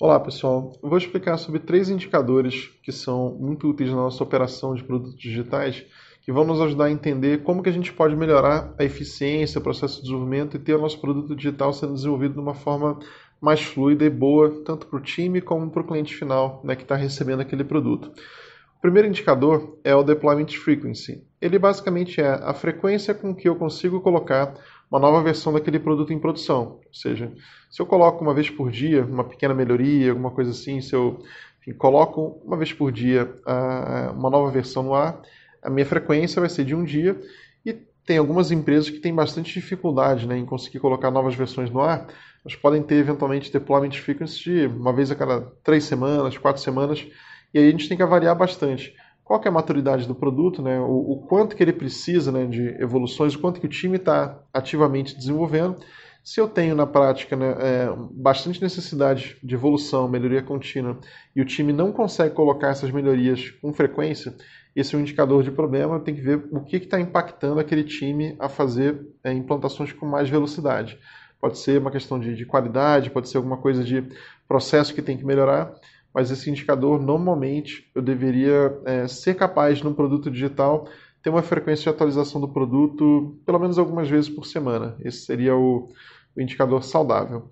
Olá pessoal, eu vou explicar sobre três indicadores que são muito úteis na nossa operação de produtos digitais que vão nos ajudar a entender como que a gente pode melhorar a eficiência, o processo de desenvolvimento e ter o nosso produto digital sendo desenvolvido de uma forma mais fluida e boa, tanto para o time como para o cliente final né, que está recebendo aquele produto. O primeiro indicador é o Deployment Frequency. Ele basicamente é a frequência com que eu consigo colocar uma nova versão daquele produto em produção. Ou seja, se eu coloco uma vez por dia uma pequena melhoria, alguma coisa assim, se eu enfim, coloco uma vez por dia uh, uma nova versão no ar, a minha frequência vai ser de um dia e tem algumas empresas que têm bastante dificuldade né, em conseguir colocar novas versões no ar. Elas podem ter eventualmente deployment frequency de uma vez a cada três semanas, quatro semanas, e aí a gente tem que avaliar bastante qual é a maturidade do produto, né, o, o, quanto que ele precisa né, de evoluções, o quanto que o time está ativamente desenvolvendo. Se eu tenho na prática né, é, bastante necessidade de evolução, melhoria contínua, e o time não consegue colocar essas melhorias com frequência, esse é um indicador de problema, tem que ver o que está impactando aquele time a fazer é, implantações com mais velocidade. Pode ser uma questão de, de qualidade, pode ser alguma coisa de processo que tem que melhorar, mas esse indicador, normalmente, eu deveria é, ser capaz, no produto digital, ter uma frequência de atualização do produto pelo menos algumas vezes por semana. Esse seria o, o indicador saudável.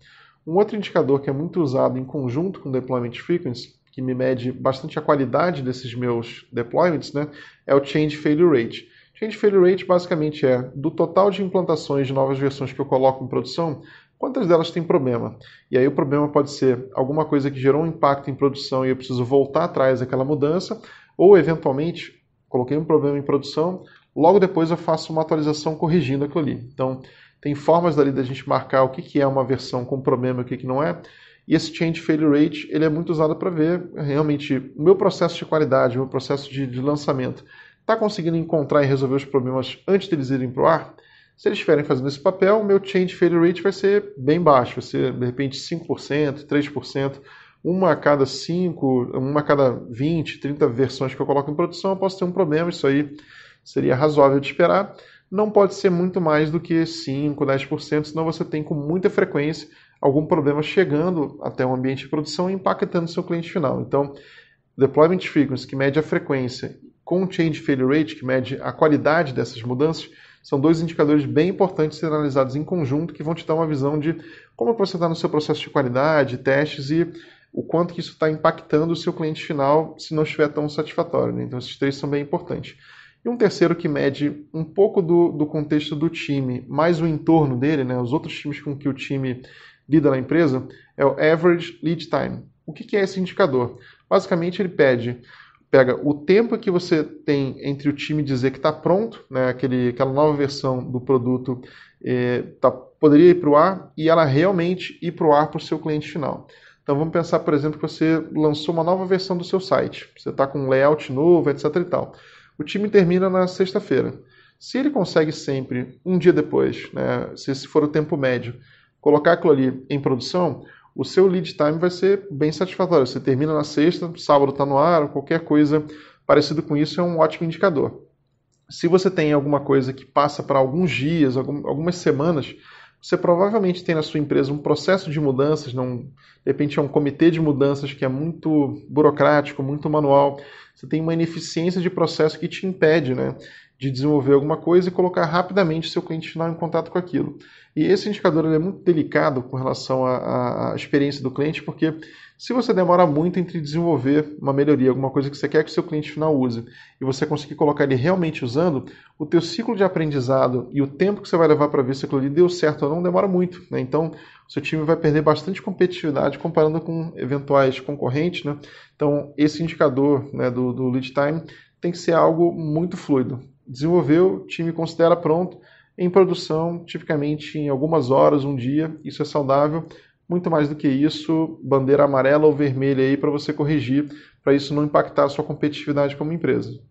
Um outro indicador que é muito usado em conjunto com Deployment Frequency, que me mede bastante a qualidade desses meus deployments, né, é o Change Failure Rate. Change Failure Rate basicamente é do total de implantações de novas versões que eu coloco em produção, quantas delas têm problema? E aí o problema pode ser alguma coisa que gerou um impacto em produção e eu preciso voltar atrás daquela mudança, ou eventualmente coloquei um problema em produção, logo depois eu faço uma atualização corrigindo aquilo ali. Então, tem formas dali da gente marcar o que, que é uma versão com problema e o que, que não é. E esse change failure rate ele é muito usado para ver realmente o meu processo de qualidade, o meu processo de, de lançamento. Está conseguindo encontrar e resolver os problemas antes deles irem para o ar? Se eles estiverem fazendo esse papel, o meu change failure rate vai ser bem baixo, vai ser de repente 5%, 3%, uma a cada 5, uma a cada 20, 30 versões que eu coloco em produção, eu posso ter um problema, isso aí seria razoável de esperar. Não pode ser muito mais do que 5, 10%, senão você tem com muita frequência algum problema chegando até o ambiente de produção e impactando seu cliente final. Então, deployment frequency, que mede a frequência, com change failure rate, que mede a qualidade dessas mudanças, são dois indicadores bem importantes ser analisados em conjunto que vão te dar uma visão de como você está no seu processo de qualidade, testes e o quanto que isso está impactando o seu cliente final se não estiver tão satisfatório. Né? Então, esses três são bem importantes. E um terceiro que mede um pouco do, do contexto do time, mais o entorno dele, né? os outros times com que o time lida na empresa, é o Average Lead Time. O que, que é esse indicador? Basicamente, ele pede pega o tempo que você tem entre o time dizer que está pronto, né, aquele, aquela nova versão do produto é, tá, poderia ir para o ar e ela realmente ir para o ar para o seu cliente final. Então vamos pensar, por exemplo, que você lançou uma nova versão do seu site, você está com um layout novo, etc. e tal. O time termina na sexta-feira. Se ele consegue sempre, um dia depois, né, se esse for o tempo médio, colocar aquilo ali em produção, o seu lead time vai ser bem satisfatório. Você termina na sexta, sábado está no ar, qualquer coisa parecida com isso é um ótimo indicador. Se você tem alguma coisa que passa para alguns dias, algumas semanas, você provavelmente tem na sua empresa um processo de mudanças, não, de repente é um comitê de mudanças que é muito burocrático, muito manual. Você tem uma ineficiência de processo que te impede né, de desenvolver alguma coisa e colocar rapidamente seu cliente final em contato com aquilo. E esse indicador é muito delicado com relação à, à, experiência do cliente, porque se você demora muito entre desenvolver uma melhoria, alguma coisa que você quer que o seu cliente final use, e você conseguir colocar ele realmente usando, o teu ciclo de aprendizado e o tempo que você vai levar para ver se aquilo ali deu certo ou não demora muito. Né? Então, seu time vai perder bastante competitividade comparando com eventuais concorrentes. Né? Então, esse indicador né, do, do lead time tem que ser algo muito fluido. Desenvolveu, o time considera pronto, em produção, tipicamente em algumas horas, um dia, isso é saudável. Muito mais do que isso, bandeira amarela ou vermelha aí para você corrigir, para isso não impactar a sua competitividade como empresa.